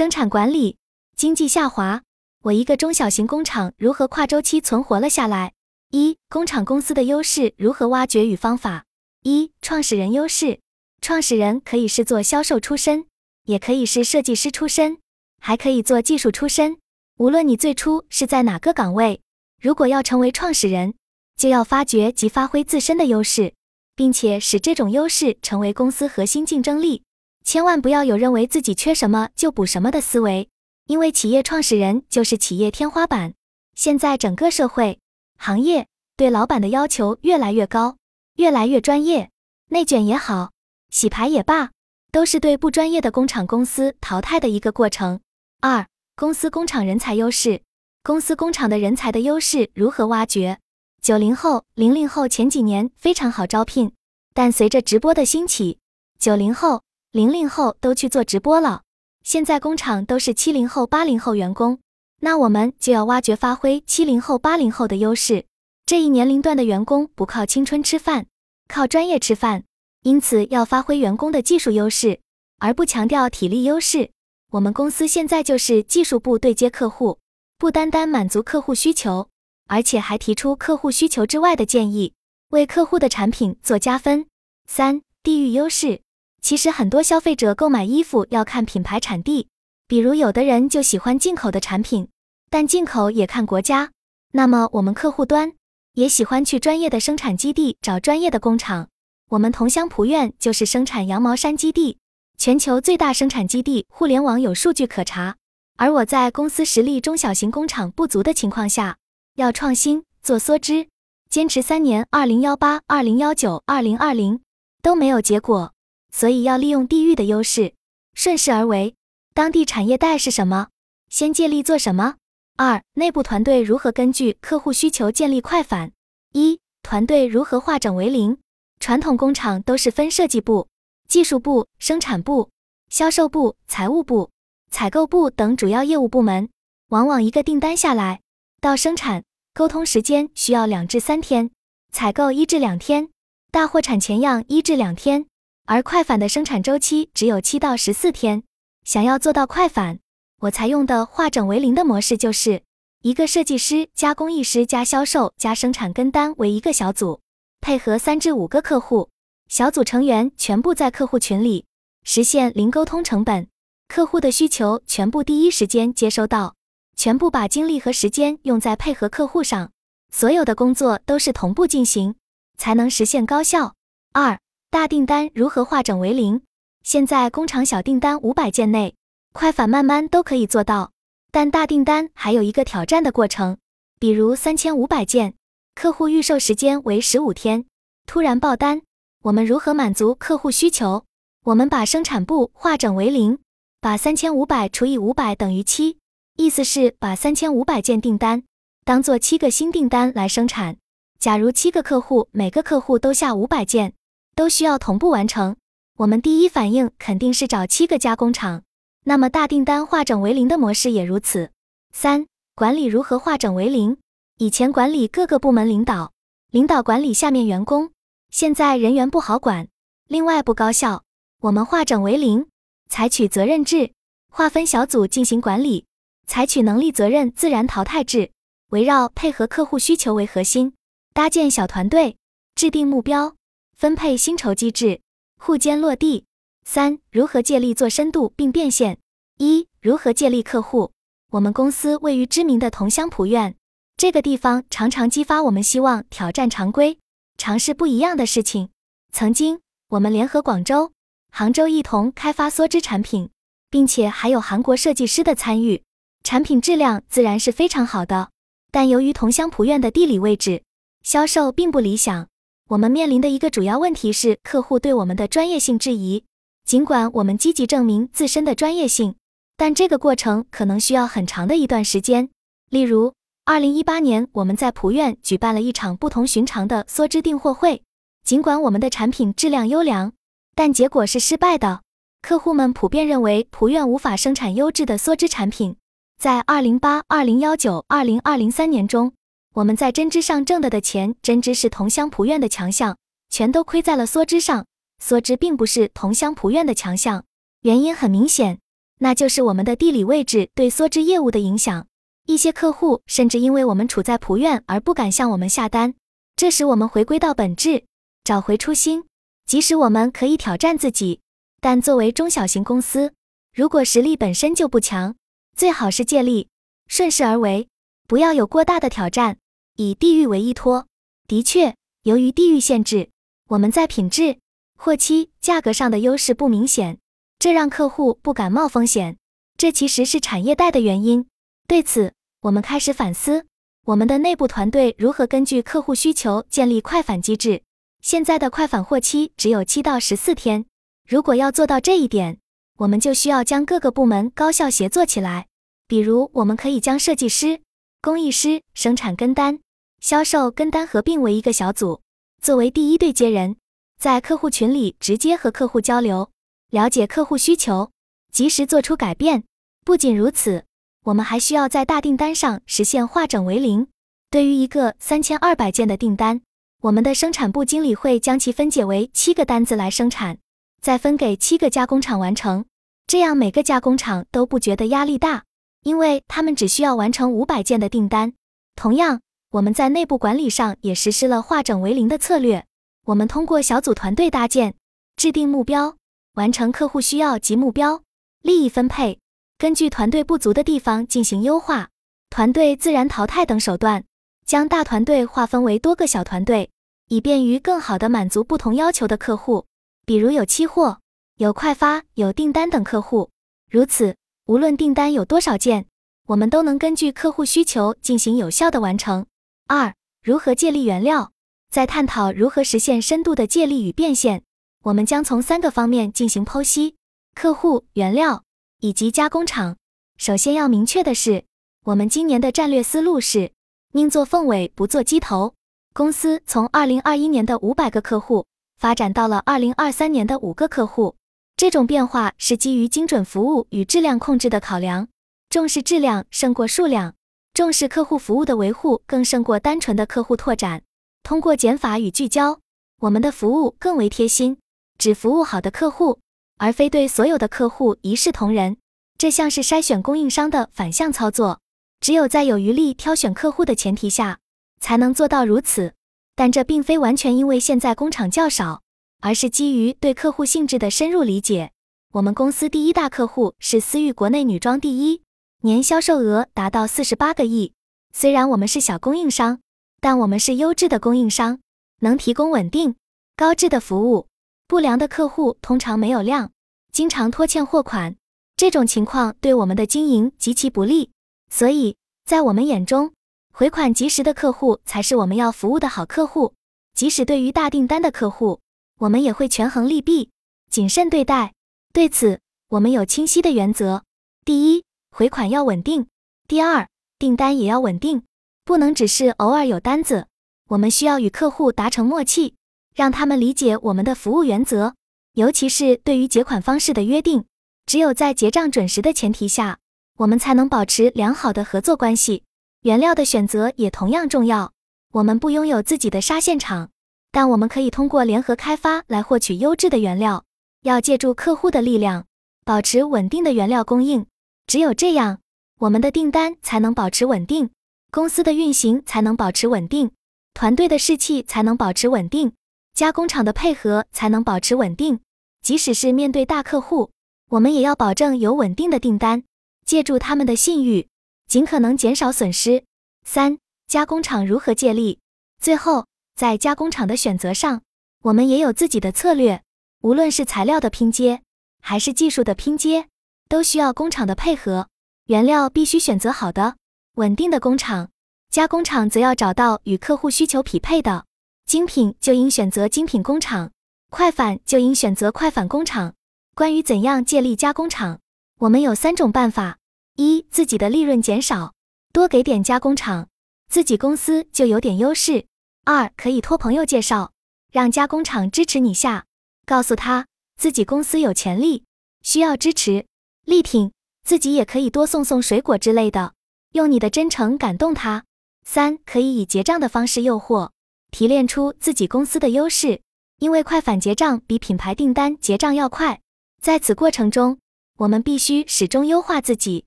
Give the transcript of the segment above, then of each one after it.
生产管理经济下滑，我一个中小型工厂如何跨周期存活了下来？一、工厂公司的优势如何挖掘与方法？一、创始人优势。创始人可以是做销售出身，也可以是设计师出身，还可以做技术出身。无论你最初是在哪个岗位，如果要成为创始人，就要发掘及发挥自身的优势，并且使这种优势成为公司核心竞争力。千万不要有认为自己缺什么就补什么的思维，因为企业创始人就是企业天花板。现在整个社会。行业对老板的要求越来越高，越来越专业，内卷也好，洗牌也罢，都是对不专业的工厂公司淘汰的一个过程。二、公司工厂人才优势，公司工厂的人才的优势如何挖掘？九零后、零零后前几年非常好招聘，但随着直播的兴起，九零后、零零后都去做直播了，现在工厂都是七零后、八零后员工。那我们就要挖掘发挥七零后、八零后的优势。这一年龄段的员工不靠青春吃饭，靠专业吃饭，因此要发挥员工的技术优势，而不强调体力优势。我们公司现在就是技术部对接客户，不单单满足客户需求，而且还提出客户需求之外的建议，为客户的产品做加分。三、地域优势。其实很多消费者购买衣服要看品牌产地。比如，有的人就喜欢进口的产品，但进口也看国家。那么，我们客户端也喜欢去专业的生产基地找专业的工厂。我们同乡濮院就是生产羊毛衫基地，全球最大生产基地，互联网有数据可查。而我在公司实力中小型工厂不足的情况下，要创新做梭织，坚持三年，二零幺八、二零幺九、二零二零都没有结果，所以要利用地域的优势，顺势而为。当地产业带是什么？先借力做什么？二、内部团队如何根据客户需求建立快反？一、团队如何化整为零？传统工厂都是分设计部、技术部、生产部、销售部、财务部、采购部等主要业务部门，往往一个订单下来到生产沟通时间需要两至三天，采购一至两天，大货产前样一至两天，而快反的生产周期只有七到十四天。想要做到快反，我采用的化整为零的模式，就是一个设计师加工艺师加销售加生产跟单为一个小组，配合三至五个客户，小组成员全部在客户群里，实现零沟通成本，客户的需求全部第一时间接收到，全部把精力和时间用在配合客户上，所有的工作都是同步进行，才能实现高效。二大订单如何化整为零？现在工厂小订单五百件内，快反慢慢都可以做到，但大订单还有一个挑战的过程。比如三千五百件，客户预售时间为十五天，突然爆单，我们如何满足客户需求？我们把生产部化整为零，把三千五百除以五百等于七，意思是把三千五百件订单当做七个新订单来生产。假如七个客户，每个客户都下五百件，都需要同步完成。我们第一反应肯定是找七个加工厂，那么大订单化整为零的模式也如此。三、管理如何化整为零？以前管理各个部门领导，领导管理下面员工，现在人员不好管，另外不高效。我们化整为零，采取责任制，划分小组进行管理，采取能力责任自然淘汰制，围绕配合客户需求为核心，搭建小团队，制定目标，分配薪酬机制。互兼落地。三、如何借力做深度并变现？一、如何借力客户？我们公司位于知名的桐乡濮院，这个地方常常激发我们希望挑战常规，尝试不一样的事情。曾经，我们联合广州、杭州一同开发梭织产品，并且还有韩国设计师的参与，产品质量自然是非常好的。但由于桐乡濮院的地理位置，销售并不理想。我们面临的一个主要问题是客户对我们的专业性质疑。尽管我们积极证明自身的专业性，但这个过程可能需要很长的一段时间。例如，二零一八年我们在普院举办了一场不同寻常的梭织订货会。尽管我们的产品质量优良，但结果是失败的。客户们普遍认为普院无法生产优质的梭织产品。在二零八、二零幺九、二零二零三年中。我们在针织上挣的的钱，针织是同乡濮院的强项，全都亏在了梭织上。梭织并不是同乡濮院的强项，原因很明显，那就是我们的地理位置对梭织业务的影响。一些客户甚至因为我们处在仆院而不敢向我们下单，这时我们回归到本质，找回初心。即使我们可以挑战自己，但作为中小型公司，如果实力本身就不强，最好是借力，顺势而为，不要有过大的挑战，以地域为依托。的确，由于地域限制，我们在品质、货期、价格上的优势不明显，这让客户不敢冒风险。这其实是产业带的原因。对此，我们开始反思我们的内部团队如何根据客户需求建立快返机制。现在的快返货期只有七到十四天，如果要做到这一点，我们就需要将各个部门高效协作起来。比如，我们可以将设计师、工艺师、生产跟单、销售跟单合并为一个小组，作为第一对接人，在客户群里直接和客户交流，了解客户需求，及时做出改变。不仅如此，我们还需要在大订单上实现化整为零。对于一个三千二百件的订单，我们的生产部经理会将其分解为七个单子来生产，再分给七个加工厂完成。这样每个加工厂都不觉得压力大，因为他们只需要完成五百件的订单。同样，我们在内部管理上也实施了化整为零的策略。我们通过小组团队搭建、制定目标、完成客户需要及目标、利益分配，根据团队不足的地方进行优化、团队自然淘汰等手段。将大团队划分为多个小团队，以便于更好地满足不同要求的客户，比如有期货、有快发、有订单等客户。如此，无论订单有多少件，我们都能根据客户需求进行有效的完成。二、如何借力原料？在探讨如何实现深度的借力与变现，我们将从三个方面进行剖析：客户、原料以及加工厂。首先要明确的是，我们今年的战略思路是。宁做凤尾，不做鸡头。公司从二零二一年的五百个客户发展到了二零二三年的五个客户。这种变化是基于精准服务与质量控制的考量，重视质量胜过数量，重视客户服务的维护更胜过单纯的客户拓展。通过减法与聚焦，我们的服务更为贴心，只服务好的客户，而非对所有的客户一视同仁。这像是筛选供应商的反向操作。只有在有余力挑选客户的前提下，才能做到如此。但这并非完全因为现在工厂较少，而是基于对客户性质的深入理解。我们公司第一大客户是思域国内女装第一，年销售额达到四十八个亿。虽然我们是小供应商，但我们是优质的供应商，能提供稳定、高质的服务。不良的客户通常没有量，经常拖欠货款，这种情况对我们的经营极其不利。所以在我们眼中，回款及时的客户才是我们要服务的好客户。即使对于大订单的客户，我们也会权衡利弊，谨慎对待。对此，我们有清晰的原则：第一，回款要稳定；第二，订单也要稳定，不能只是偶尔有单子。我们需要与客户达成默契，让他们理解我们的服务原则，尤其是对于结款方式的约定。只有在结账准时的前提下。我们才能保持良好的合作关系。原料的选择也同样重要。我们不拥有自己的纱线厂，但我们可以通过联合开发来获取优质的原料。要借助客户的力量，保持稳定的原料供应。只有这样，我们的订单才能保持稳定，公司的运行才能保持稳定，团队的士气才能保持稳定，加工厂的配合才能保持稳定。即使是面对大客户，我们也要保证有稳定的订单。借助他们的信誉，尽可能减少损失。三、加工厂如何借力？最后，在加工厂的选择上，我们也有自己的策略。无论是材料的拼接，还是技术的拼接，都需要工厂的配合。原料必须选择好的、稳定的工厂，加工厂则要找到与客户需求匹配的。精品就应选择精品工厂，快返就应选择快返工厂。关于怎样借力加工厂，我们有三种办法。一自己的利润减少，多给点加工厂，自己公司就有点优势。二可以托朋友介绍，让加工厂支持你下，告诉他自己公司有潜力，需要支持力挺，自己也可以多送送水果之类的，用你的真诚感动他。三可以以结账的方式诱惑，提炼出自己公司的优势，因为快反结账比品牌订单结账要快，在此过程中。我们必须始终优化自己，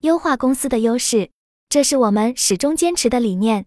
优化公司的优势，这是我们始终坚持的理念。